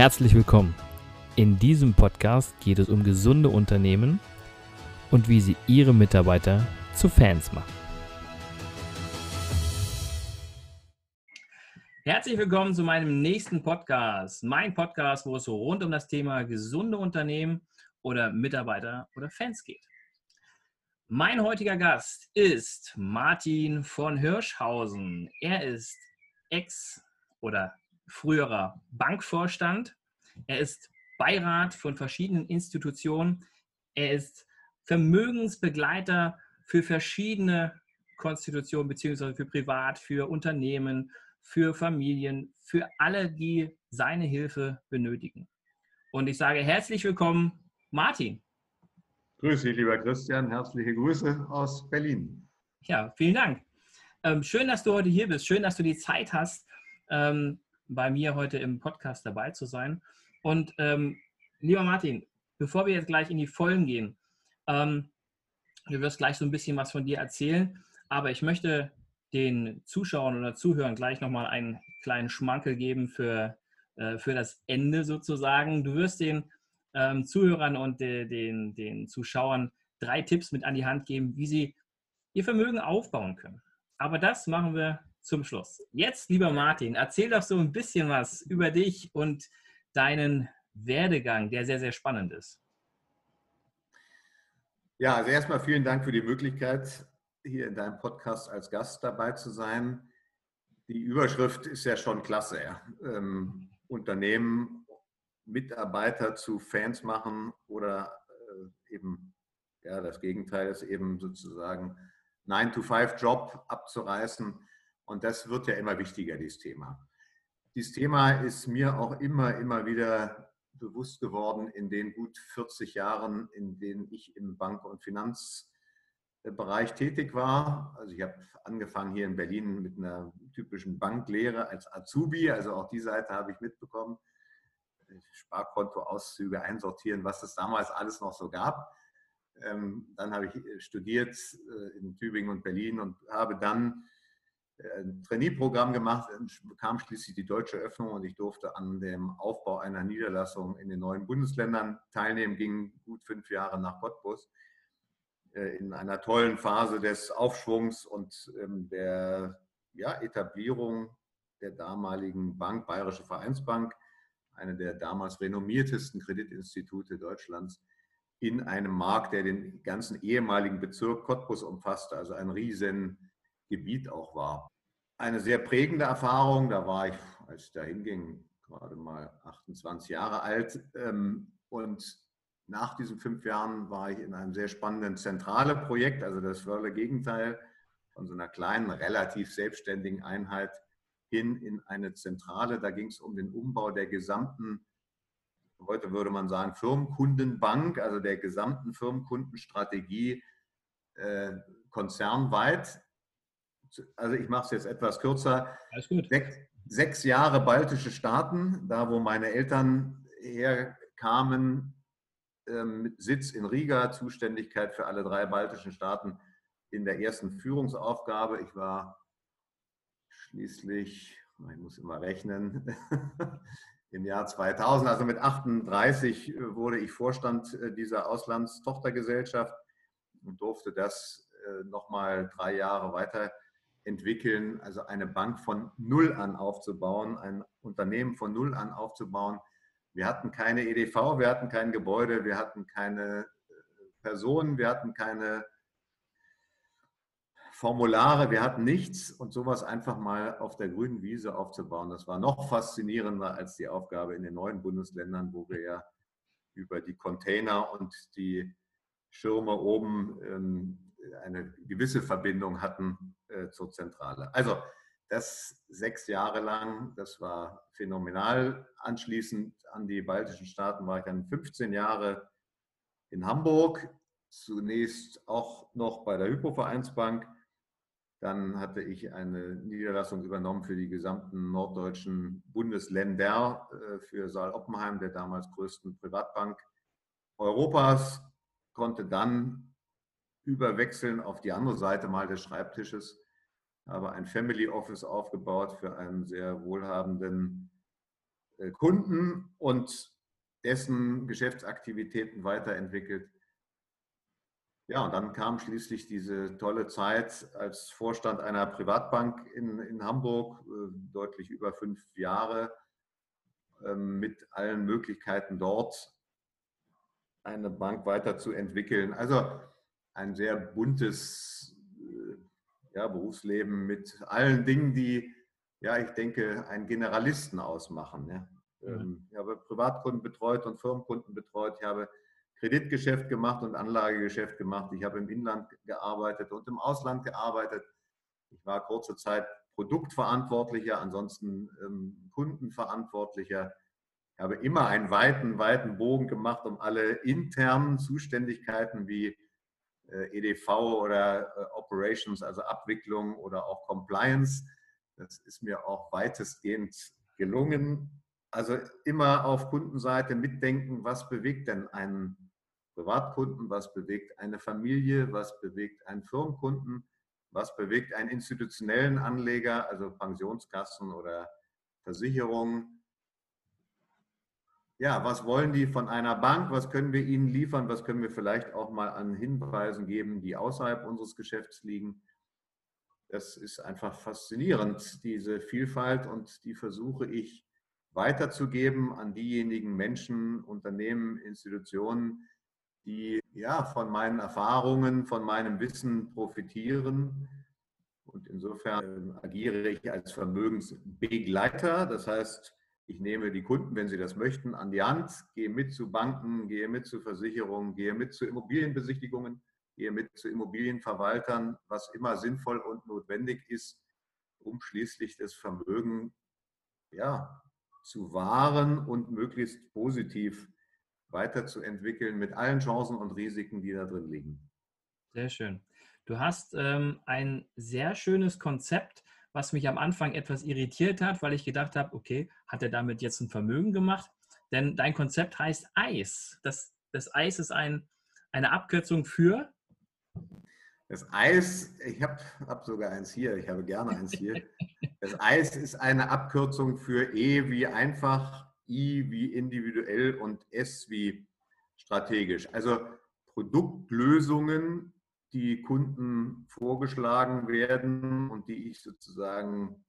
Herzlich willkommen. In diesem Podcast geht es um gesunde Unternehmen und wie sie ihre Mitarbeiter zu Fans machen. Herzlich willkommen zu meinem nächsten Podcast. Mein Podcast, wo es so rund um das Thema gesunde Unternehmen oder Mitarbeiter oder Fans geht. Mein heutiger Gast ist Martin von Hirschhausen. Er ist Ex- oder früherer Bankvorstand. Er ist Beirat von verschiedenen Institutionen. Er ist Vermögensbegleiter für verschiedene Konstitutionen, beziehungsweise für Privat, für Unternehmen, für Familien, für alle, die seine Hilfe benötigen. Und ich sage herzlich willkommen, Martin. Grüße dich, lieber Christian. Herzliche Grüße aus Berlin. Ja, vielen Dank. Ähm, schön, dass du heute hier bist. Schön, dass du die Zeit hast, ähm, bei mir heute im Podcast dabei zu sein. Und ähm, lieber Martin, bevor wir jetzt gleich in die Vollen gehen, ähm, du wirst gleich so ein bisschen was von dir erzählen, aber ich möchte den Zuschauern oder Zuhörern gleich nochmal einen kleinen Schmankel geben für, äh, für das Ende sozusagen. Du wirst den ähm, Zuhörern und de, den, den Zuschauern drei Tipps mit an die Hand geben, wie sie ihr Vermögen aufbauen können. Aber das machen wir zum Schluss. Jetzt, lieber Martin, erzähl doch so ein bisschen was über dich und deinen Werdegang, der sehr, sehr spannend ist. Ja, also erstmal vielen Dank für die Möglichkeit, hier in deinem Podcast als Gast dabei zu sein. Die Überschrift ist ja schon klasse. Ja. Ähm, Unternehmen, Mitarbeiter zu Fans machen oder äh, eben, ja, das Gegenteil ist eben sozusagen 9-to-5-Job abzureißen. Und das wird ja immer wichtiger, dieses Thema. Dieses Thema ist mir auch immer, immer wieder bewusst geworden in den gut 40 Jahren, in denen ich im Bank- und Finanzbereich tätig war. Also ich habe angefangen hier in Berlin mit einer typischen Banklehre als Azubi, also auch die Seite habe ich mitbekommen. Sparkontoauszüge einsortieren, was es damals alles noch so gab. Ähm, dann habe ich studiert äh, in Tübingen und Berlin und habe dann ein Trainee-Programm gemacht, bekam schließlich die deutsche Öffnung und ich durfte an dem Aufbau einer Niederlassung in den neuen Bundesländern teilnehmen, ging gut fünf Jahre nach Cottbus äh, in einer tollen Phase des Aufschwungs und ähm, der ja, Etablierung der damaligen Bank, Bayerische Vereinsbank, eine der damals renommiertesten Kreditinstitute Deutschlands, in einem Markt, der den ganzen ehemaligen Bezirk Cottbus umfasste, also ein riesen Gebiet auch war. Eine sehr prägende Erfahrung, da war ich, als ich da hinging, gerade mal 28 Jahre alt. Ähm, und nach diesen fünf Jahren war ich in einem sehr spannenden zentrale Projekt, also das wörle Gegenteil von so einer kleinen, relativ selbstständigen Einheit hin in eine Zentrale. Da ging es um den Umbau der gesamten, heute würde man sagen, Firmenkundenbank, also der gesamten Firmenkundenstrategie äh, konzernweit also ich mache es jetzt etwas kürzer. Alles gut. Sechs, sechs Jahre baltische Staaten, da wo meine Eltern herkamen, ähm, Sitz in Riga, Zuständigkeit für alle drei baltischen Staaten in der ersten Führungsaufgabe. Ich war schließlich, ich muss immer rechnen, im Jahr 2000, also mit 38 äh, wurde ich Vorstand äh, dieser Auslandstochtergesellschaft und durfte das äh, nochmal drei Jahre weiter entwickeln, also eine Bank von Null an aufzubauen, ein Unternehmen von Null an aufzubauen. Wir hatten keine EDV, wir hatten kein Gebäude, wir hatten keine äh, Personen, wir hatten keine Formulare, wir hatten nichts und sowas einfach mal auf der grünen Wiese aufzubauen. Das war noch faszinierender als die Aufgabe in den neuen Bundesländern, wo wir ja über die Container und die Schirme oben ähm, eine gewisse Verbindung hatten äh, zur Zentrale. Also das sechs Jahre lang, das war phänomenal. Anschließend an die baltischen Staaten war ich dann 15 Jahre in Hamburg, zunächst auch noch bei der Hypovereinsbank. Dann hatte ich eine Niederlassung übernommen für die gesamten norddeutschen Bundesländer, äh, für Saal Oppenheim, der damals größten Privatbank Europas, konnte dann überwechseln auf die andere Seite mal des Schreibtisches. Habe ein Family Office aufgebaut für einen sehr wohlhabenden äh, Kunden und dessen Geschäftsaktivitäten weiterentwickelt. Ja, und dann kam schließlich diese tolle Zeit als Vorstand einer Privatbank in, in Hamburg, äh, deutlich über fünf Jahre, ähm, mit allen Möglichkeiten dort eine Bank weiterzuentwickeln. Also ein sehr buntes äh, ja, Berufsleben mit allen Dingen, die, ja, ich denke, einen Generalisten ausmachen. Ja. Mhm. Ich habe Privatkunden betreut und Firmenkunden betreut. Ich habe Kreditgeschäft gemacht und Anlagegeschäft gemacht. Ich habe im Inland gearbeitet und im Ausland gearbeitet. Ich war kurze Zeit Produktverantwortlicher, ansonsten ähm, Kundenverantwortlicher. Ich habe immer einen weiten, weiten Bogen gemacht, um alle internen Zuständigkeiten wie EDV oder äh, Operations, also Abwicklung oder auch Compliance. Das ist mir auch weitestgehend gelungen. Also immer auf Kundenseite mitdenken, was bewegt denn einen Privatkunden, was bewegt eine Familie, was bewegt einen Firmenkunden, was bewegt einen institutionellen Anleger, also Pensionskassen oder Versicherungen. Ja, was wollen die von einer Bank? Was können wir ihnen liefern? Was können wir vielleicht auch mal an Hinweisen geben, die außerhalb unseres Geschäfts liegen? Das ist einfach faszinierend, diese Vielfalt und die versuche ich weiterzugeben an diejenigen Menschen, Unternehmen, Institutionen, die ja von meinen Erfahrungen, von meinem Wissen profitieren. Und insofern agiere ich als Vermögensbegleiter. Das heißt, ich nehme die Kunden, wenn sie das möchten, an die Hand, gehe mit zu Banken, gehe mit zu Versicherungen, gehe mit zu Immobilienbesichtigungen, gehe mit zu Immobilienverwaltern, was immer sinnvoll und notwendig ist, um schließlich das Vermögen ja, zu wahren und möglichst positiv weiterzuentwickeln mit allen Chancen und Risiken, die da drin liegen. Sehr schön. Du hast ähm, ein sehr schönes Konzept, was mich am Anfang etwas irritiert hat, weil ich gedacht habe, okay, hat er damit jetzt ein Vermögen gemacht? Denn dein Konzept heißt Eis. Das, das Eis ist ein, eine Abkürzung für das Eis, ich habe hab sogar eins hier, ich habe gerne eins hier. Das Eis ist eine Abkürzung für E wie einfach, I wie individuell und S wie strategisch. Also Produktlösungen, die Kunden vorgeschlagen werden und die ich sozusagen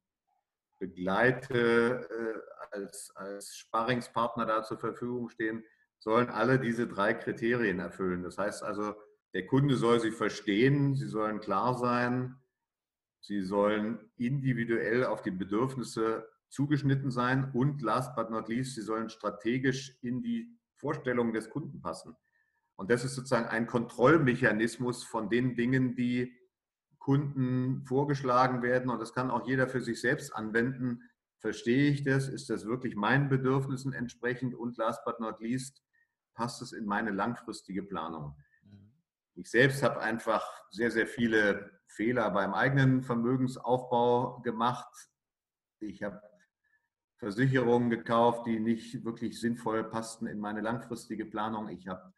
begleite, äh, als, als Sparringspartner da zur Verfügung stehen, sollen alle diese drei Kriterien erfüllen. Das heißt also, der Kunde soll sie verstehen, sie sollen klar sein, sie sollen individuell auf die Bedürfnisse zugeschnitten sein und last but not least, sie sollen strategisch in die Vorstellungen des Kunden passen. Und das ist sozusagen ein Kontrollmechanismus von den Dingen, die Kunden vorgeschlagen werden. Und das kann auch jeder für sich selbst anwenden. Verstehe ich das? Ist das wirklich meinen Bedürfnissen entsprechend? Und last but not least, passt es in meine langfristige Planung? Ich selbst habe einfach sehr, sehr viele Fehler beim eigenen Vermögensaufbau gemacht. Ich habe Versicherungen gekauft, die nicht wirklich sinnvoll passten in meine langfristige Planung. Ich habe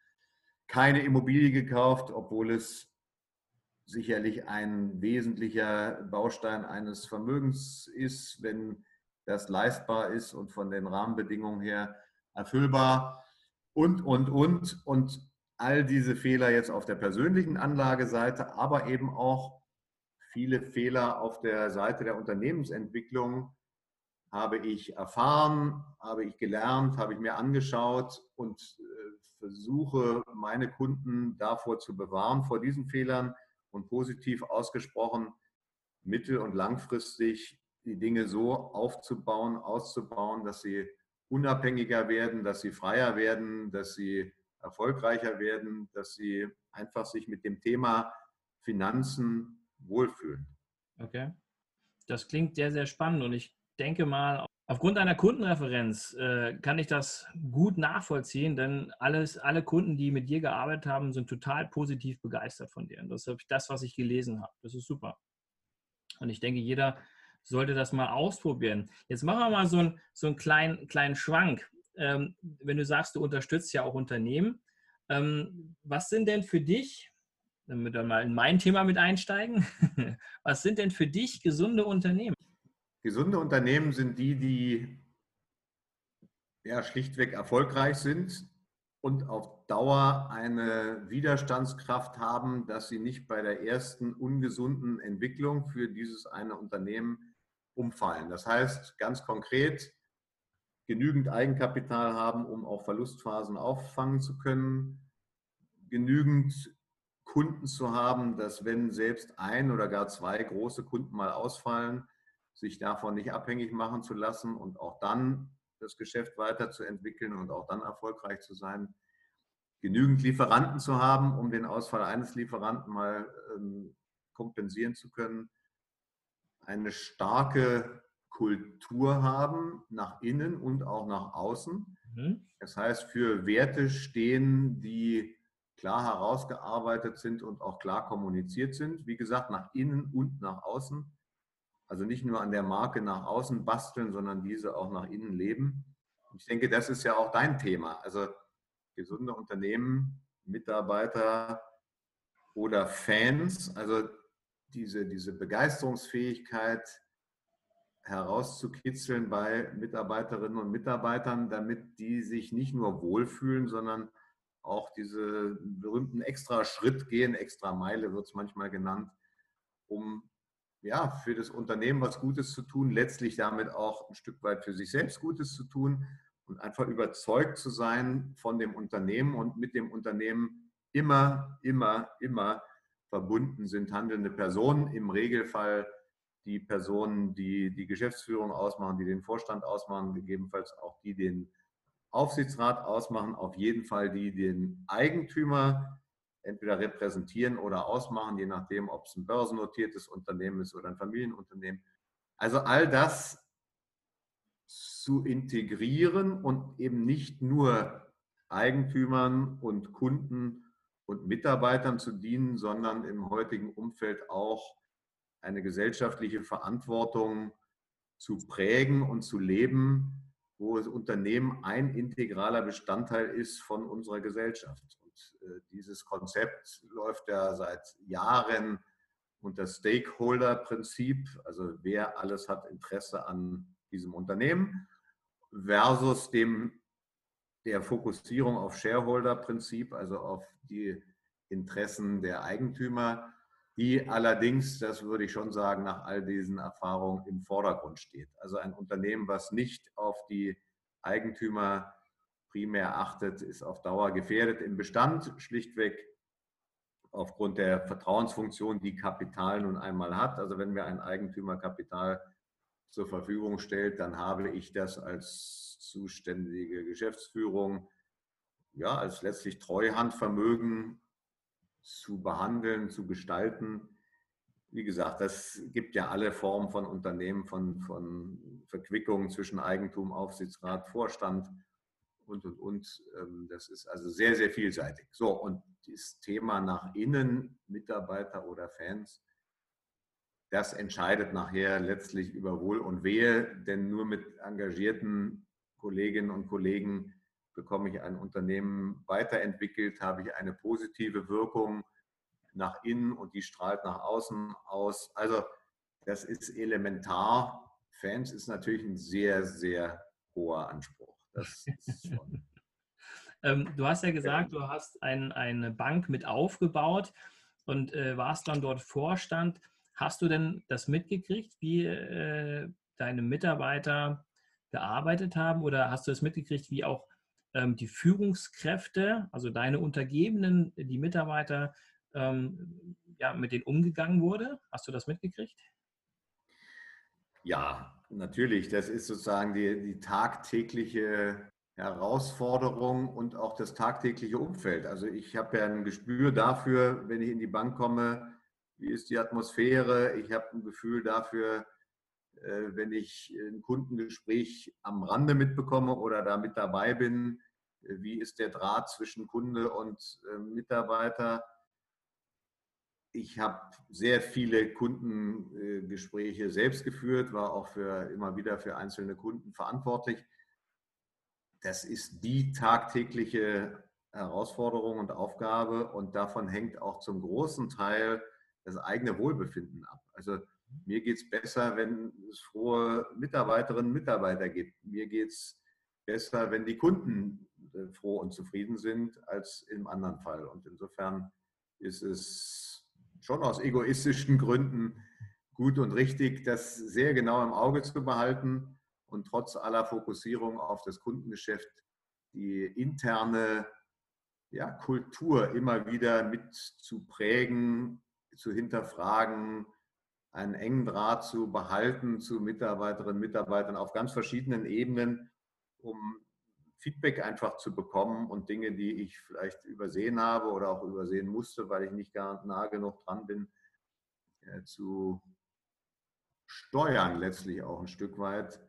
keine Immobilie gekauft, obwohl es sicherlich ein wesentlicher Baustein eines Vermögens ist, wenn das leistbar ist und von den Rahmenbedingungen her erfüllbar. Und, und, und. Und all diese Fehler jetzt auf der persönlichen Anlageseite, aber eben auch viele Fehler auf der Seite der Unternehmensentwicklung habe ich erfahren, habe ich gelernt, habe ich mir angeschaut und versuche meine Kunden davor zu bewahren, vor diesen Fehlern und positiv ausgesprochen mittel- und langfristig die Dinge so aufzubauen, auszubauen, dass sie unabhängiger werden, dass sie freier werden, dass sie erfolgreicher werden, dass sie einfach sich mit dem Thema Finanzen wohlfühlen. Okay. Das klingt sehr, sehr spannend und ich denke mal, aufgrund einer Kundenreferenz äh, kann ich das gut nachvollziehen, denn alles, alle Kunden, die mit dir gearbeitet haben, sind total positiv begeistert von dir. Und das ist das, was ich gelesen habe. Das ist super. Und ich denke, jeder sollte das mal ausprobieren. Jetzt machen wir mal so einen, so einen kleinen, kleinen Schwank ähm, wenn du sagst, du unterstützt ja auch Unternehmen, ähm, was sind denn für dich, damit wir mal in mein Thema mit einsteigen, was sind denn für dich gesunde Unternehmen? Gesunde Unternehmen sind die, die ja, schlichtweg erfolgreich sind und auf Dauer eine Widerstandskraft haben, dass sie nicht bei der ersten ungesunden Entwicklung für dieses eine Unternehmen umfallen. Das heißt ganz konkret, genügend Eigenkapital haben, um auch Verlustphasen auffangen zu können, genügend Kunden zu haben, dass wenn selbst ein oder gar zwei große Kunden mal ausfallen, sich davon nicht abhängig machen zu lassen und auch dann das Geschäft weiterzuentwickeln und auch dann erfolgreich zu sein. Genügend Lieferanten zu haben, um den Ausfall eines Lieferanten mal ähm, kompensieren zu können. Eine starke Kultur haben, nach innen und auch nach außen. Mhm. Das heißt, für Werte stehen, die klar herausgearbeitet sind und auch klar kommuniziert sind. Wie gesagt, nach innen und nach außen. Also nicht nur an der Marke nach außen basteln, sondern diese auch nach innen leben. Ich denke, das ist ja auch dein Thema. Also gesunde Unternehmen, Mitarbeiter oder Fans, also diese, diese Begeisterungsfähigkeit herauszukitzeln bei Mitarbeiterinnen und Mitarbeitern, damit die sich nicht nur wohlfühlen, sondern auch diese berühmten extra Schritt gehen, extra Meile wird es manchmal genannt, um ja, für das Unternehmen was Gutes zu tun, letztlich damit auch ein Stück weit für sich selbst Gutes zu tun und einfach überzeugt zu sein von dem Unternehmen und mit dem Unternehmen immer, immer, immer verbunden sind handelnde Personen, im Regelfall die Personen, die die Geschäftsführung ausmachen, die den Vorstand ausmachen, gegebenenfalls auch die den Aufsichtsrat ausmachen, auf jeden Fall die den Eigentümer entweder repräsentieren oder ausmachen, je nachdem, ob es ein börsennotiertes Unternehmen ist oder ein Familienunternehmen. Also all das zu integrieren und eben nicht nur Eigentümern und Kunden und Mitarbeitern zu dienen, sondern im heutigen Umfeld auch eine gesellschaftliche Verantwortung zu prägen und zu leben, wo das Unternehmen ein integraler Bestandteil ist von unserer Gesellschaft. Äh, dieses Konzept läuft ja seit Jahren unter Stakeholder-Prinzip, also wer alles hat Interesse an diesem Unternehmen, versus dem der Fokussierung auf Shareholder-Prinzip, also auf die Interessen der Eigentümer, die allerdings, das würde ich schon sagen, nach all diesen Erfahrungen im Vordergrund steht. Also ein Unternehmen, was nicht auf die Eigentümer primär achtet, ist auf Dauer gefährdet im Bestand, schlichtweg aufgrund der Vertrauensfunktion, die Kapital nun einmal hat. Also wenn mir ein Eigentümer Kapital zur Verfügung stellt, dann habe ich das als zuständige Geschäftsführung, ja, als letztlich Treuhandvermögen zu behandeln, zu gestalten. Wie gesagt, das gibt ja alle Formen von Unternehmen, von, von Verquickungen zwischen Eigentum, Aufsichtsrat, Vorstand und, und, und. Ähm, das ist also sehr, sehr vielseitig. So, und das Thema nach innen, Mitarbeiter oder Fans, das entscheidet nachher letztlich über Wohl und Wehe, denn nur mit engagierten Kolleginnen und Kollegen bekomme ich ein Unternehmen weiterentwickelt, habe ich eine positive Wirkung nach innen und die strahlt nach außen aus. Also das ist elementar. Fans ist natürlich ein sehr, sehr hoher Anspruch. ähm, du hast ja gesagt, du hast ein, eine Bank mit aufgebaut und äh, warst dann dort Vorstand. Hast du denn das mitgekriegt, wie äh, deine Mitarbeiter gearbeitet haben oder hast du es mitgekriegt, wie auch ähm, die Führungskräfte, also deine Untergebenen, die Mitarbeiter, ähm, ja, mit denen umgegangen wurde? Hast du das mitgekriegt? Ja, natürlich. Das ist sozusagen die, die tagtägliche Herausforderung und auch das tagtägliche Umfeld. Also ich habe ja ein Gespür dafür, wenn ich in die Bank komme, wie ist die Atmosphäre. Ich habe ein Gefühl dafür, äh, wenn ich ein Kundengespräch am Rande mitbekomme oder da mit dabei bin, äh, wie ist der Draht zwischen Kunde und äh, Mitarbeiter. Ich habe sehr viele Kundengespräche selbst geführt, war auch für, immer wieder für einzelne Kunden verantwortlich. Das ist die tagtägliche Herausforderung und Aufgabe und davon hängt auch zum großen Teil das eigene Wohlbefinden ab. Also mir geht es besser, wenn es frohe Mitarbeiterinnen und Mitarbeiter gibt. Mir geht es besser, wenn die Kunden äh, froh und zufrieden sind, als im anderen Fall. Und insofern ist es schon aus egoistischen Gründen gut und richtig, das sehr genau im Auge zu behalten und trotz aller Fokussierung auf das Kundengeschäft die interne ja, Kultur immer wieder mit zu prägen, zu hinterfragen, einen engen Draht zu behalten zu Mitarbeiterinnen und Mitarbeitern auf ganz verschiedenen Ebenen, um Feedback einfach zu bekommen und Dinge, die ich vielleicht übersehen habe oder auch übersehen musste, weil ich nicht gar nah genug dran bin, äh, zu steuern letztlich auch ein Stück weit,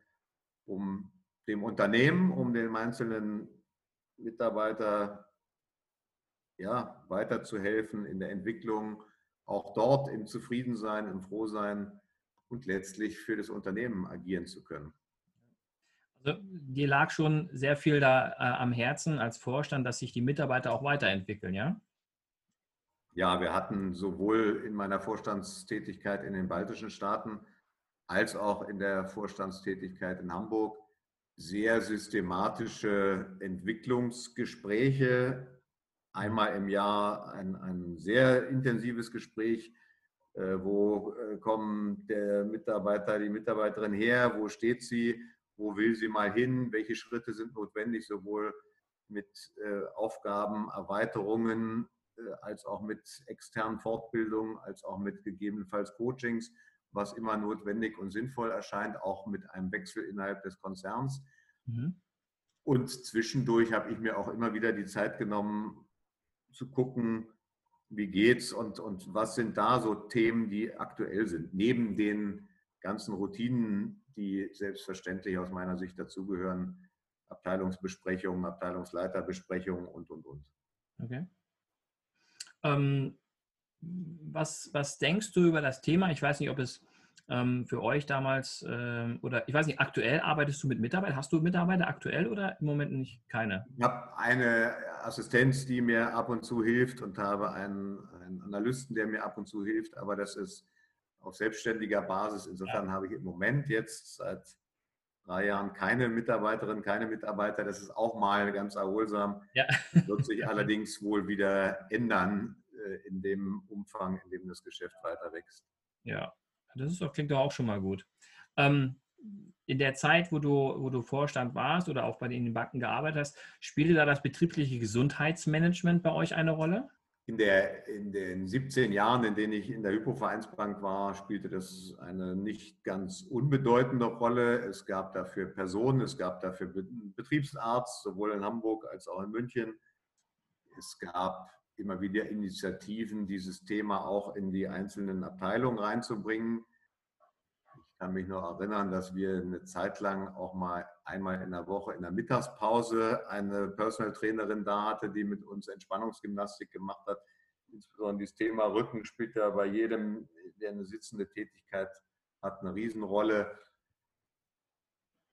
um dem Unternehmen, um dem einzelnen Mitarbeiter ja, weiterzuhelfen in der Entwicklung, auch dort im Zufriedensein, im Frohsein und letztlich für das Unternehmen agieren zu können. Also, dir lag schon sehr viel da äh, am Herzen als Vorstand, dass sich die Mitarbeiter auch weiterentwickeln, ja? Ja, wir hatten sowohl in meiner Vorstandstätigkeit in den baltischen Staaten als auch in der Vorstandstätigkeit in Hamburg sehr systematische Entwicklungsgespräche. Einmal im Jahr ein, ein sehr intensives Gespräch, äh, wo äh, kommen der Mitarbeiter, die Mitarbeiterin her, wo steht sie, wo will sie mal hin, welche Schritte sind notwendig, sowohl mit äh, Aufgaben, Erweiterungen als auch mit externen Fortbildungen, als auch mit gegebenenfalls Coachings was immer notwendig und sinnvoll erscheint, auch mit einem Wechsel innerhalb des Konzerns. Mhm. Und zwischendurch habe ich mir auch immer wieder die Zeit genommen, zu gucken, wie geht's und, und was sind da so Themen, die aktuell sind, neben den ganzen Routinen, die selbstverständlich aus meiner Sicht dazugehören, Abteilungsbesprechungen, Abteilungsleiterbesprechungen und, und, und. Okay. Ähm, was, was denkst du über das Thema? Ich weiß nicht, ob es ähm, für euch damals ähm, oder ich weiß nicht, aktuell arbeitest du mit Mitarbeitern? Hast du Mitarbeiter aktuell oder im Moment nicht keine? Ich habe eine Assistenz, die mir ab und zu hilft und habe einen, einen Analysten, der mir ab und zu hilft, aber das ist auf selbstständiger Basis. Insofern ja. habe ich im Moment jetzt seit drei Jahren keine Mitarbeiterin, keine Mitarbeiter. Das ist auch mal ganz erholsam. Ja. Wird sich allerdings wohl wieder ändern äh, in dem Umfang, in dem das Geschäft weiter wächst. Ja, das ist doch, klingt doch auch schon mal gut. Ähm, in der Zeit, wo du, wo du Vorstand warst oder auch bei den Banken gearbeitet hast, spielte da das betriebliche Gesundheitsmanagement bei euch eine Rolle? In, der, in den 17 Jahren, in denen ich in der Hypovereinsbank war, spielte das eine nicht ganz unbedeutende Rolle. Es gab dafür Personen, es gab dafür Betriebsarzt, sowohl in Hamburg als auch in München. Es gab immer wieder Initiativen, dieses Thema auch in die einzelnen Abteilungen reinzubringen. Ich kann mich noch erinnern, dass wir eine Zeit lang auch mal einmal in der Woche in der Mittagspause eine Personal Trainerin da hatte, die mit uns Entspannungsgymnastik gemacht hat. Insbesondere dieses Thema Rücken spielt ja bei jedem, der eine sitzende Tätigkeit hat, eine Riesenrolle.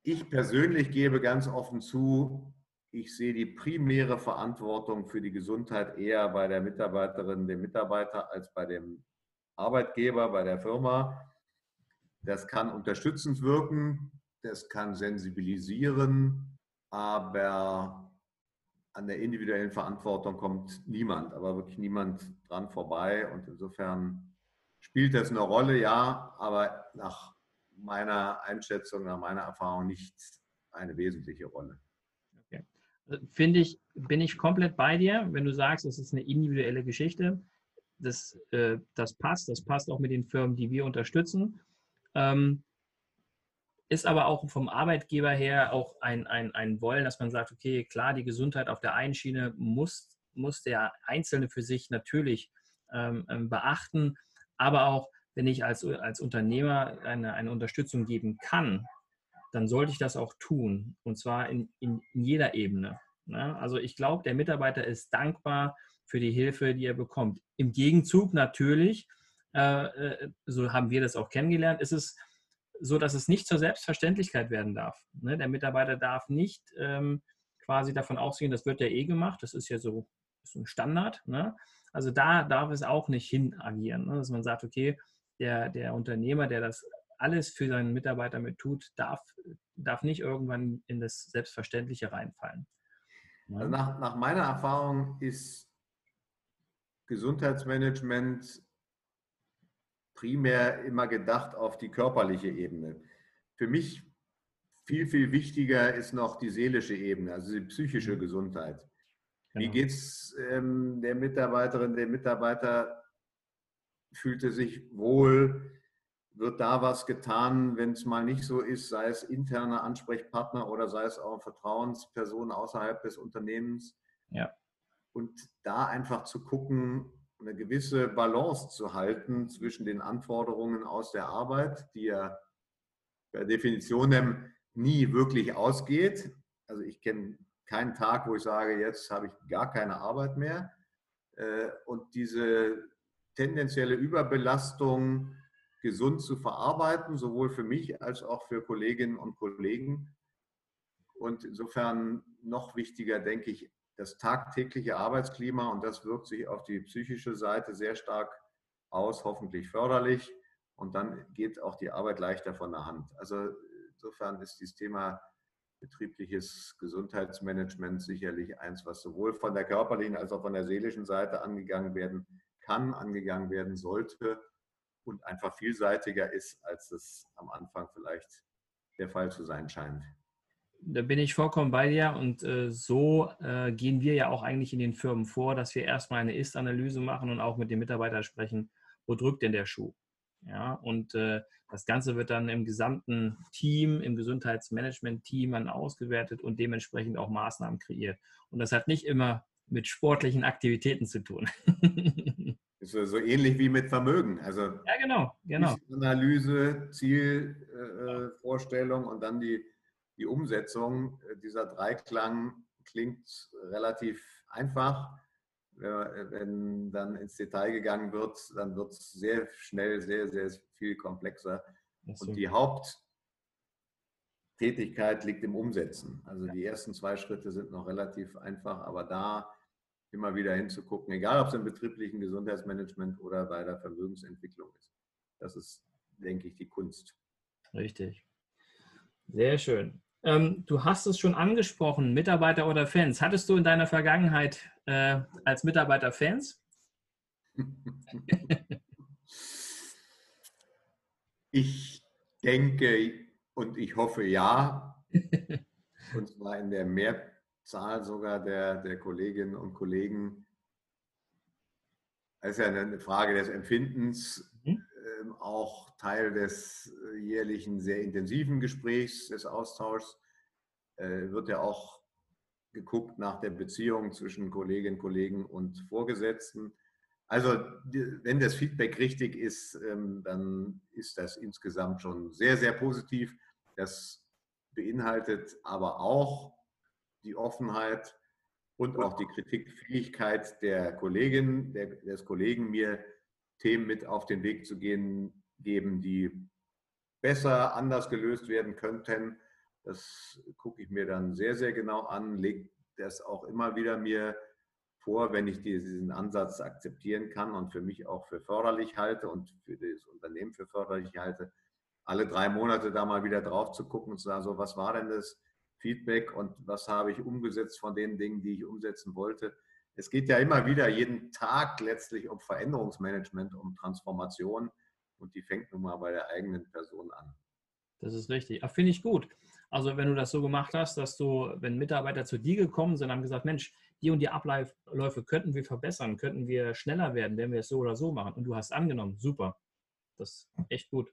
Ich persönlich gebe ganz offen zu, ich sehe die primäre Verantwortung für die Gesundheit eher bei der Mitarbeiterin, dem Mitarbeiter als bei dem Arbeitgeber, bei der Firma. Das kann unterstützend wirken, das kann sensibilisieren, aber an der individuellen Verantwortung kommt niemand, aber wirklich niemand dran vorbei. Und insofern spielt das eine Rolle, ja, aber nach meiner Einschätzung, nach meiner Erfahrung nicht eine wesentliche Rolle. Finde ich, bin ich komplett bei dir, wenn du sagst, es ist eine individuelle Geschichte. Das, äh, das passt, das passt auch mit den Firmen, die wir unterstützen. Ähm, ist aber auch vom Arbeitgeber her auch ein, ein, ein Wollen, dass man sagt, okay, klar, die Gesundheit auf der einen Schiene muss, muss der Einzelne für sich natürlich ähm, ähm beachten, aber auch wenn ich als, als Unternehmer eine, eine Unterstützung geben kann, dann sollte ich das auch tun. Und zwar in, in, jeder Ebene. Ne? Also ich glaube, der Mitarbeiter ist dankbar für die Hilfe, die er bekommt. Im Gegenzug natürlich, äh, äh, so haben wir das auch kennengelernt, ist es so, dass es nicht zur Selbstverständlichkeit werden darf. Ne? Der Mitarbeiter darf nicht ähm, quasi davon ausgehen, das wird ja eh gemacht, das ist ja so, so ein Standard. Ne? Also da darf es auch nicht hin agieren, ne? dass man sagt, okay, der, der Unternehmer, der das alles für seinen Mitarbeiter mit tut, darf darf nicht irgendwann in das Selbstverständliche reinfallen. Ja. Also nach, nach meiner Erfahrung ist Gesundheitsmanagement primär immer gedacht auf die körperliche Ebene. Für mich viel, viel wichtiger ist noch die seelische Ebene, also die psychische mhm. Gesundheit. Genau. Wie geht es ähm, der Mitarbeiterin, der Mitarbeiter? Fühlt er sich wohl? Wird da was getan, wenn es mal nicht so ist, sei es interne Ansprechpartner oder sei es auch Vertrauenspersonen außerhalb des Unternehmens? Ja. Und da einfach zu gucken, eine gewisse Balance zu halten zwischen den Anforderungen aus der Arbeit, die ja per Definition nie wirklich ausgeht. Also ich kenne keinen Tag, wo ich sage, jetzt habe ich gar keine Arbeit mehr. Äh, und diese tendenzielle Überbelastung gesund zu verarbeiten, sowohl für mich als auch für Kolleginnen und Kollegen. Und insofern noch wichtiger, denke ich, das tagtägliche Arbeitsklima und das wirkt sich auf die psychische Seite sehr stark aus, hoffentlich förderlich. Und dann geht auch die Arbeit leichter von der Hand. Also insofern ist dieses Thema betriebliches Gesundheitsmanagement sicherlich eins, was sowohl von der körperlichen als auch von der seelischen Seite angegangen werden kann, angegangen werden sollte und einfach vielseitiger ist, als es am Anfang vielleicht der Fall zu sein scheint. Da bin ich vollkommen bei dir und äh, so äh, gehen wir ja auch eigentlich in den Firmen vor, dass wir erstmal eine Ist-Analyse machen und auch mit den Mitarbeitern sprechen, wo drückt denn der Schuh? Ja, und äh, das Ganze wird dann im gesamten Team, im Gesundheitsmanagement-Team dann ausgewertet und dementsprechend auch Maßnahmen kreiert. Und das hat nicht immer mit sportlichen Aktivitäten zu tun. ist so ähnlich wie mit Vermögen. Also ja, genau, genau. Analyse, Zielvorstellung äh, und dann die, die Umsetzung. Dieser Dreiklang klingt relativ einfach wenn dann ins Detail gegangen wird, dann wird es sehr schnell sehr, sehr viel komplexer. So. Und die Haupttätigkeit liegt im Umsetzen. Also die ersten zwei Schritte sind noch relativ einfach, aber da immer wieder hinzugucken, egal ob es im betrieblichen Gesundheitsmanagement oder bei der Vermögensentwicklung ist. Das ist, denke ich, die Kunst. Richtig. Sehr schön. Ähm, du hast es schon angesprochen, Mitarbeiter oder Fans. Hattest du in deiner Vergangenheit äh, als Mitarbeiter Fans? Ich denke und ich hoffe ja. Und zwar in der Mehrzahl sogar der, der Kolleginnen und Kollegen. Das ist ja eine Frage des Empfindens, mhm. Auch Teil des äh, jährlichen sehr intensiven Gesprächs, des Austauschs. Äh, wird ja auch geguckt nach der Beziehung zwischen Kolleginnen, Kollegen und Vorgesetzten. Also wenn das Feedback richtig ist, ähm, dann ist das insgesamt schon sehr, sehr positiv. Das beinhaltet aber auch die Offenheit und auch die Kritikfähigkeit der Kollegin, der, des Kollegen, mir Themen mit auf den Weg zu gehen, geben, die besser, anders gelöst werden könnten das gucke ich mir dann sehr, sehr genau an, lege das auch immer wieder mir vor, wenn ich diesen Ansatz akzeptieren kann und für mich auch für förderlich halte und für das Unternehmen für förderlich halte, alle drei Monate da mal wieder drauf zu gucken und zu sagen, so was war denn das Feedback und was habe ich umgesetzt von den Dingen, die ich umsetzen wollte. Es geht ja immer wieder jeden Tag letztlich um Veränderungsmanagement, um Transformation und die fängt nun mal bei der eigenen Person an. Das ist richtig. Finde ich gut. Also wenn du das so gemacht hast, dass du, wenn Mitarbeiter zu dir gekommen sind, haben gesagt, Mensch, die und die Abläufe könnten wir verbessern, könnten wir schneller werden, wenn wir es so oder so machen. Und du hast angenommen, super. Das ist echt gut.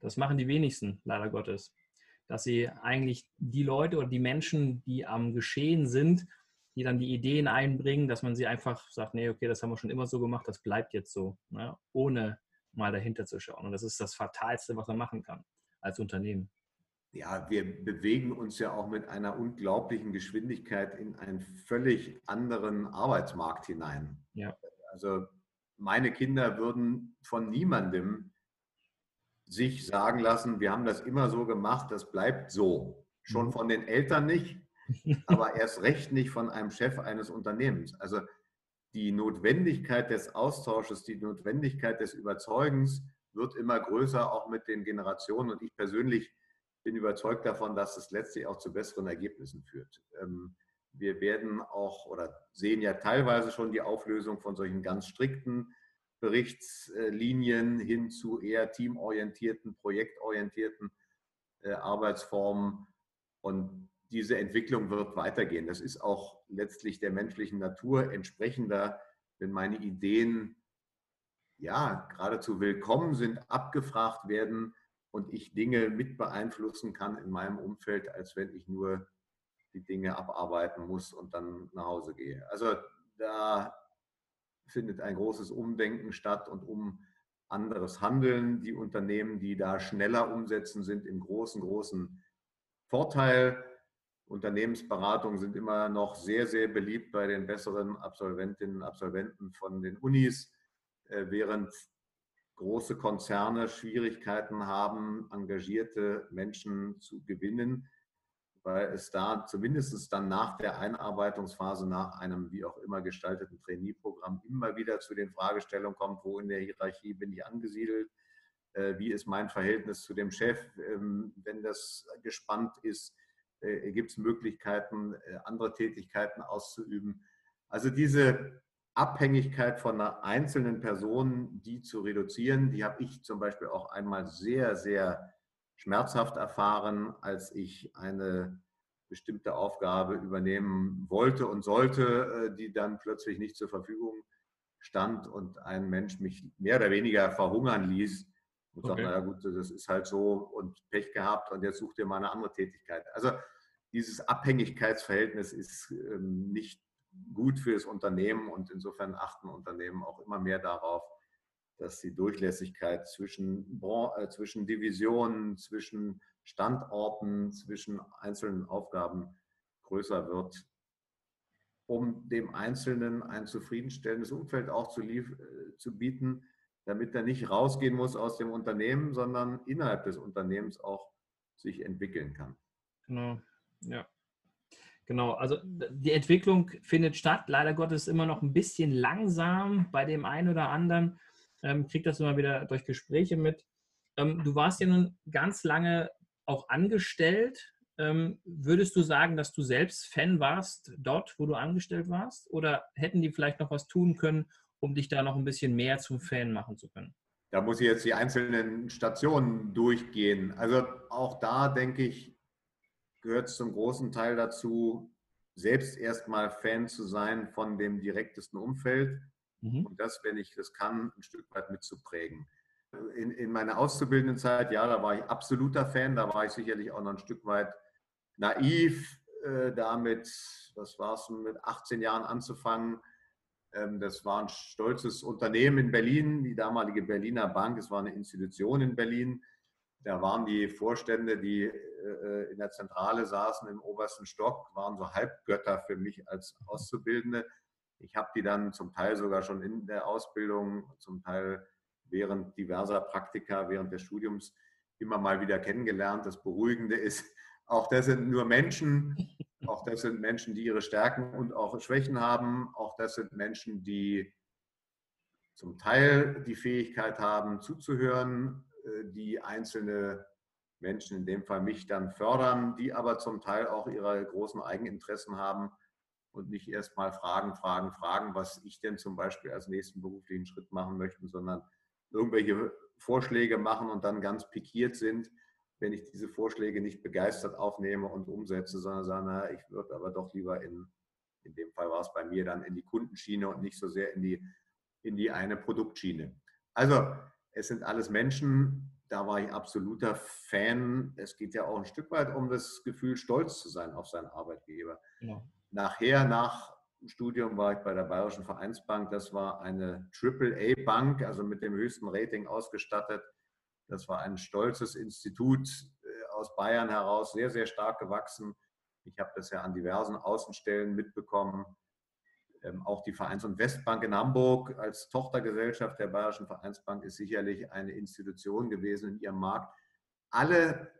Das machen die wenigsten, leider Gottes. Dass sie eigentlich die Leute oder die Menschen, die am Geschehen sind, die dann die Ideen einbringen, dass man sie einfach sagt, nee, okay, das haben wir schon immer so gemacht, das bleibt jetzt so, ne? ohne mal dahinter zu schauen. Und das ist das Fatalste, was man machen kann als Unternehmen ja, wir bewegen uns ja auch mit einer unglaublichen Geschwindigkeit in einen völlig anderen Arbeitsmarkt hinein. Ja. Also meine Kinder würden von niemandem sich sagen lassen, wir haben das immer so gemacht, das bleibt so. Schon mhm. von den Eltern nicht, aber erst recht nicht von einem Chef eines Unternehmens. Also die Notwendigkeit des Austausches, die Notwendigkeit des Überzeugens wird immer größer, auch mit den Generationen. Und ich persönlich bin überzeugt davon, dass es letztlich auch zu besseren Ergebnissen führt. Ähm, wir werden auch oder sehen ja teilweise schon die Auflösung von solchen ganz strikten Berichtslinien hin zu eher teamorientierten, projektorientierten äh, Arbeitsformen. Und diese Entwicklung wird weitergehen. Das ist auch letztlich der menschlichen Natur entsprechender, wenn meine Ideen ja geradezu willkommen sind, abgefragt werden und ich Dinge mit beeinflussen kann in meinem Umfeld, als wenn ich nur die Dinge abarbeiten muss und dann nach Hause gehe. Also da findet ein großes Umdenken statt und um anderes Handeln. Die Unternehmen, die da schneller umsetzen, sind im großen, großen Vorteil. Unternehmensberatungen sind immer noch sehr, sehr beliebt bei den besseren Absolventinnen und Absolventen von den Unis, äh, während große Konzerne Schwierigkeiten haben, engagierte Menschen zu gewinnen weil es da zumindest dann nach der Einarbeitungsphase, nach einem wie auch immer gestalteten Trainee-Programm immer wieder zu den Fragestellungen kommt, wo in der Hierarchie bin ich angesiedelt, äh, wie ist mein Verhältnis zu dem Chef, ähm, wenn das gespannt ist, äh, gibt es Möglichkeiten, äh, andere Tätigkeiten auszuüben. Also diese Abhängigkeit von einer einzelnen Person, die zu reduzieren, die habe ich zum Beispiel auch einmal sehr, sehr schmerzhaft erfahren, als ich eine bestimmte Aufgabe übernehmen wollte und sollte, äh, die dann plötzlich nicht zur Verfügung stand und ein Mensch mich mehr oder weniger verhungern ließ und okay. sagte, naja gut, das ist halt so und Pech gehabt und jetzt sucht ihr mal eine andere Tätigkeit. Also dieses Abhängigkeitsverhältnis ist ähm, nicht gut für das Unternehmen und insofern achten Unternehmen auch immer mehr darauf, dass die Durchlässigkeit zwischen, äh, zwischen Divisionen, zwischen Standorten, zwischen einzelnen Aufgaben größer wird, um dem Einzelnen ein zufriedenstellendes Umfeld auch zu, äh, zu bieten, damit er nicht rausgehen muss aus dem Unternehmen, sondern innerhalb des Unternehmens auch sich entwickeln kann. Genau, ja. Genau, also die Entwicklung findet statt, leider Gottes immer noch ein bisschen langsam bei dem einen oder anderen ähm, kriege das immer wieder durch Gespräche mit. Ähm, du warst ja nun ganz lange auch angestellt. Ähm, würdest du sagen, dass du selbst Fan warst dort, wo du angestellt warst? Oder hätten die vielleicht noch was tun können, um dich da noch ein bisschen mehr zum Fan machen zu können? Da muss ich jetzt die einzelnen Stationen durchgehen. Also auch da denke ich, gehört es zum großen Teil dazu, selbst erstmal Fan zu sein von dem direktesten Umfeld Mhm. Und das, wenn ich das kann, ein Stück weit mitzuprägen. In, in meiner auszubildenden Zeit, ja, da war ich absoluter Fan, da war ich sicherlich auch noch ein Stück weit naiv, äh, damit, was war es, mit 18 Jahren anzufangen. Ähm, das war ein stolzes Unternehmen in Berlin, die damalige Berliner Bank, es war eine Institution in Berlin. Da waren die Vorstände, die äh, in der Zentrale saßen im obersten Stock, waren so Halbgötter für mich als Auszubildende. Ich habe die dann zum Teil sogar schon in der Ausbildung, zum Teil während diverser Praktika, während des Studiums immer mal wieder kennengelernt. Das Beruhigende ist, auch das sind nur Menschen, auch das sind Menschen, die ihre Stärken und auch Schwächen haben, auch das sind Menschen, die zum Teil die Fähigkeit haben, zuzuhören, äh, die einzelne Menschen, in dem Fall mich, dann fördern, die aber zum Teil auch ihre großen Eigeninteressen haben und nicht erst mal fragen, fragen, fragen, was ich denn zum Beispiel als nächsten beruflichen Schritt machen möchte, sondern irgendwelche Vorschläge machen und dann ganz pikiert sind, wenn ich diese Vorschläge nicht begeistert aufnehme und umsetze, sondern sage, na, ich würde aber doch lieber in, in dem Fall war es bei mir dann in die Kundenschiene und nicht so sehr in die, in die eine Produktschiene. Also es sind alles Menschen, da war ich absoluter Fan. Es geht ja auch ein Stück weit um das Gefühl, stolz zu sein auf seinen Arbeitgeber. Ja. Nachher, nach dem Studium, war ich bei der Bayerischen Vereinsbank. Das war eine AAA-Bank, also mit dem höchsten Rating ausgestattet. Das war ein stolzes Institut äh, aus Bayern heraus, sehr, sehr stark gewachsen. Ich habe das ja an diversen Außenstellen mitbekommen. Ähm, auch die Vereins- und Westbank in Hamburg als Tochtergesellschaft der Bayerischen Vereinsbank ist sicherlich eine Institution gewesen in ihrem Markt. Alle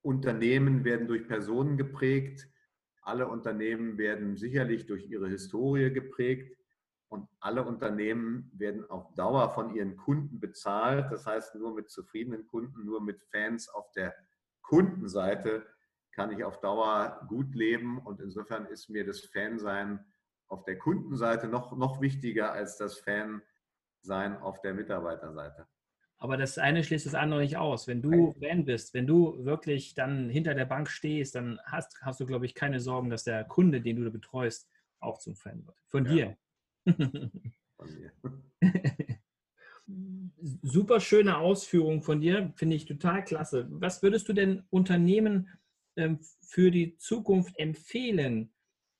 Unternehmen werden durch Personen geprägt. Alle Unternehmen werden sicherlich durch ihre Historie geprägt und alle Unternehmen werden auf Dauer von ihren Kunden bezahlt. Das heißt, nur mit zufriedenen Kunden, nur mit Fans auf der Kundenseite kann ich auf Dauer gut leben und insofern ist mir das Fansein auf der Kundenseite noch, noch wichtiger als das Fansein auf der Mitarbeiterseite. Aber das eine schließt das andere nicht aus. Wenn du Fan bist, wenn du wirklich dann hinter der Bank stehst, dann hast, hast du, glaube ich, keine Sorgen, dass der Kunde, den du betreust, auch zum Fan wird. Von ja. dir. Von mir. Super schöne Ausführung von dir, finde ich total klasse. Was würdest du denn Unternehmen ähm, für die Zukunft empfehlen,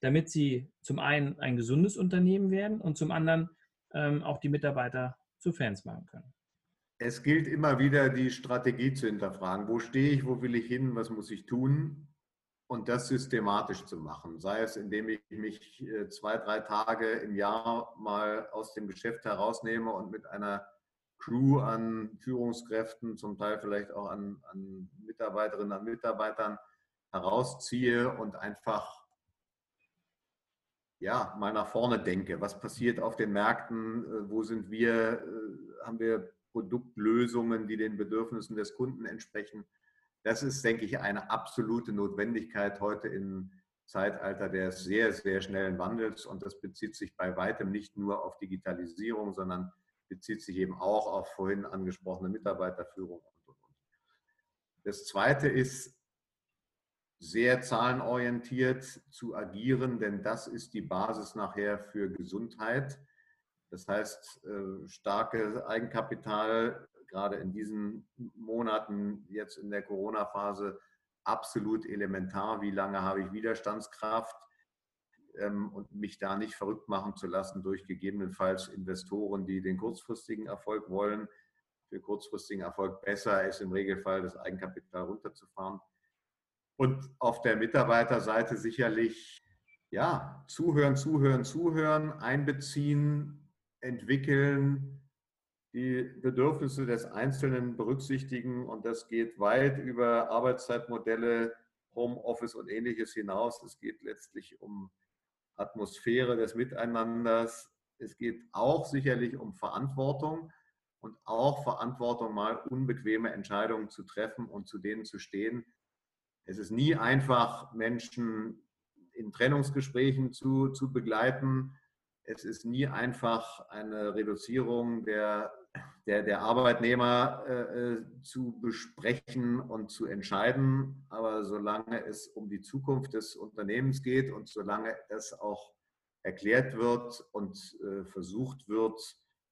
damit sie zum einen ein gesundes Unternehmen werden und zum anderen ähm, auch die Mitarbeiter zu Fans machen können? Es gilt immer wieder, die Strategie zu hinterfragen. Wo stehe ich, wo will ich hin, was muss ich tun? Und das systematisch zu machen. Sei es, indem ich mich äh, zwei, drei Tage im Jahr mal aus dem Geschäft herausnehme und mit einer Crew an Führungskräften, zum Teil vielleicht auch an, an Mitarbeiterinnen, an Mitarbeitern herausziehe und einfach ja, mal nach vorne denke. Was passiert auf den Märkten? Äh, wo sind wir? Äh, haben wir Produktlösungen, die den Bedürfnissen des Kunden entsprechen. Das ist, denke ich, eine absolute Notwendigkeit heute im Zeitalter des sehr, sehr schnellen Wandels. Und das bezieht sich bei weitem nicht nur auf Digitalisierung, sondern bezieht sich eben auch auf vorhin angesprochene Mitarbeiterführung. Das Zweite ist, sehr zahlenorientiert zu agieren, denn das ist die Basis nachher für Gesundheit. Das heißt, äh, starke Eigenkapital, gerade in diesen Monaten, jetzt in der Corona-Phase, absolut elementar. Wie lange habe ich Widerstandskraft? Ähm, und mich da nicht verrückt machen zu lassen durch gegebenenfalls Investoren, die den kurzfristigen Erfolg wollen. Für kurzfristigen Erfolg besser ist im Regelfall das Eigenkapital runterzufahren. Und auf der Mitarbeiterseite sicherlich ja, zuhören, zuhören, zuhören, einbeziehen, entwickeln, die Bedürfnisse des Einzelnen berücksichtigen und das geht weit über Arbeitszeitmodelle, Homeoffice und ähnliches hinaus. Es geht letztlich um Atmosphäre des Miteinanders. Es geht auch sicherlich um Verantwortung und auch Verantwortung, mal unbequeme Entscheidungen zu treffen und zu denen zu stehen. Es ist nie einfach, Menschen in Trennungsgesprächen zu, zu begleiten es ist nie einfach, eine Reduzierung der, der, der Arbeitnehmer äh, äh, zu besprechen und zu entscheiden. Aber solange es um die Zukunft des Unternehmens geht und solange das auch erklärt wird und äh, versucht wird,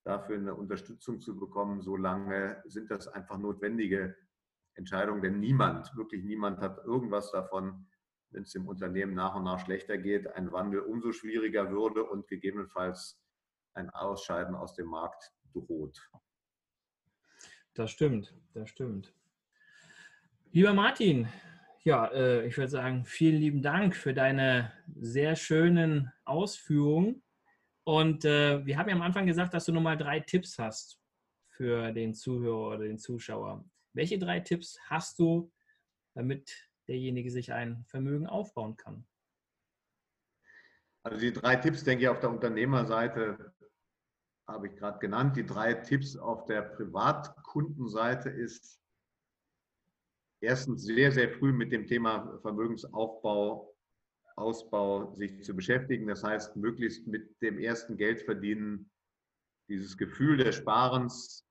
dafür eine Unterstützung zu bekommen, solange sind das einfach notwendige Entscheidungen. Denn niemand, wirklich niemand hat irgendwas davon, wenn es dem Unternehmen nach und nach schlechter geht, ein Wandel umso schwieriger würde und gegebenenfalls ein Ausscheiden aus dem Markt droht. Das stimmt, das stimmt. Lieber Martin, ja, äh, ich würde sagen, vielen lieben Dank für deine sehr schönen Ausführungen. Und äh, wir haben ja am Anfang gesagt, dass du nochmal drei Tipps hast für den Zuhörer oder den Zuschauer. Welche drei Tipps hast du, damit derjenige sich ein Vermögen aufbauen kann? Also die drei Tipps, denke ich, auf der Unternehmerseite habe ich gerade genannt. Die drei Tipps auf der Privatkundenseite ist erstens sehr, sehr früh mit dem Thema Vermögensaufbau, Ausbau sich zu beschäftigen. Das heißt, möglichst mit dem ersten Geld verdienen, dieses Gefühl des Sparens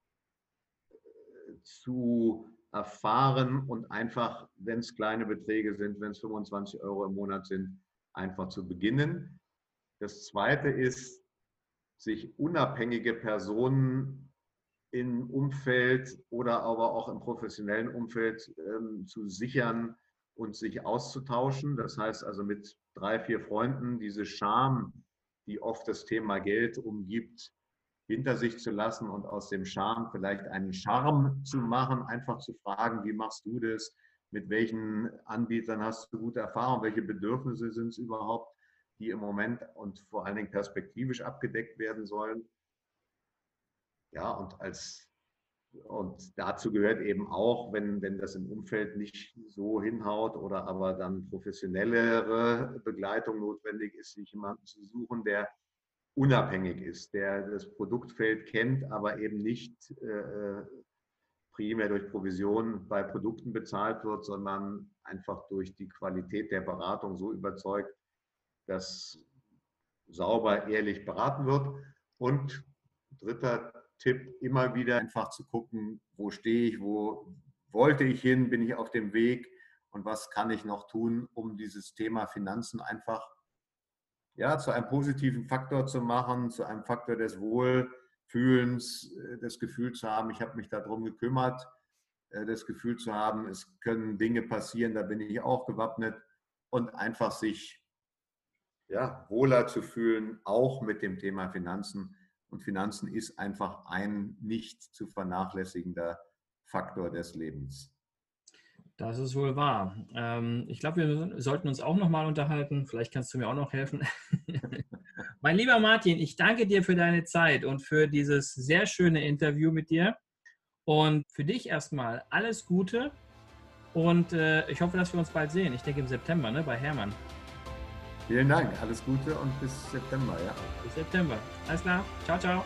zu erfahren und einfach, wenn es kleine Beträge sind, wenn es 25 Euro im Monat sind, einfach zu beginnen. Das Zweite ist, sich unabhängige Personen im Umfeld oder aber auch im professionellen Umfeld ähm, zu sichern und sich auszutauschen. Das heißt also mit drei, vier Freunden diese Scham, die oft das Thema Geld umgibt, hinter sich zu lassen und aus dem Charme vielleicht einen Charme zu machen, einfach zu fragen, wie machst du das? Mit welchen Anbietern hast du gute Erfahrungen? Welche Bedürfnisse sind es überhaupt, die im Moment und vor allen Dingen perspektivisch abgedeckt werden sollen? Ja, und als und dazu gehört eben auch, wenn, wenn das im Umfeld nicht so hinhaut oder aber dann professionellere Begleitung notwendig ist, sich jemanden zu suchen, der unabhängig ist, der das Produktfeld kennt, aber eben nicht äh, primär durch Provision bei Produkten bezahlt wird, sondern einfach durch die Qualität der Beratung so überzeugt, dass sauber, ehrlich beraten wird. Und dritter Tipp, immer wieder einfach zu gucken, wo stehe ich, wo wollte ich hin, bin ich auf dem Weg und was kann ich noch tun, um dieses Thema Finanzen einfach ja, zu einem positiven Faktor zu machen, zu einem Faktor des Wohlfühlens, äh, das Gefühl zu haben, ich habe mich darum gekümmert, äh, das Gefühl zu haben, es können Dinge passieren, da bin ich auch gewappnet und einfach sich ja, wohler zu fühlen, auch mit dem Thema Finanzen. Und Finanzen ist einfach ein nicht zu vernachlässigender Faktor des Lebens. Das ist wohl wahr. Ähm, ich glaube, wir sollten uns auch nochmal unterhalten. Vielleicht kannst du mir auch noch helfen. mein lieber Martin, ich danke dir für deine Zeit und für dieses sehr schöne Interview mit dir. Und für dich erstmal alles Gute. Und äh, ich hoffe, dass wir uns bald sehen. Ich denke im September, ne, bei Hermann. Vielen Dank, alles Gute und bis September, ja. Bis September. Alles klar. Ciao, ciao.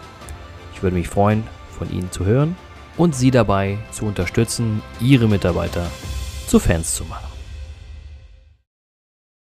Ich würde mich freuen, von Ihnen zu hören und Sie dabei zu unterstützen, Ihre Mitarbeiter zu Fans zu machen.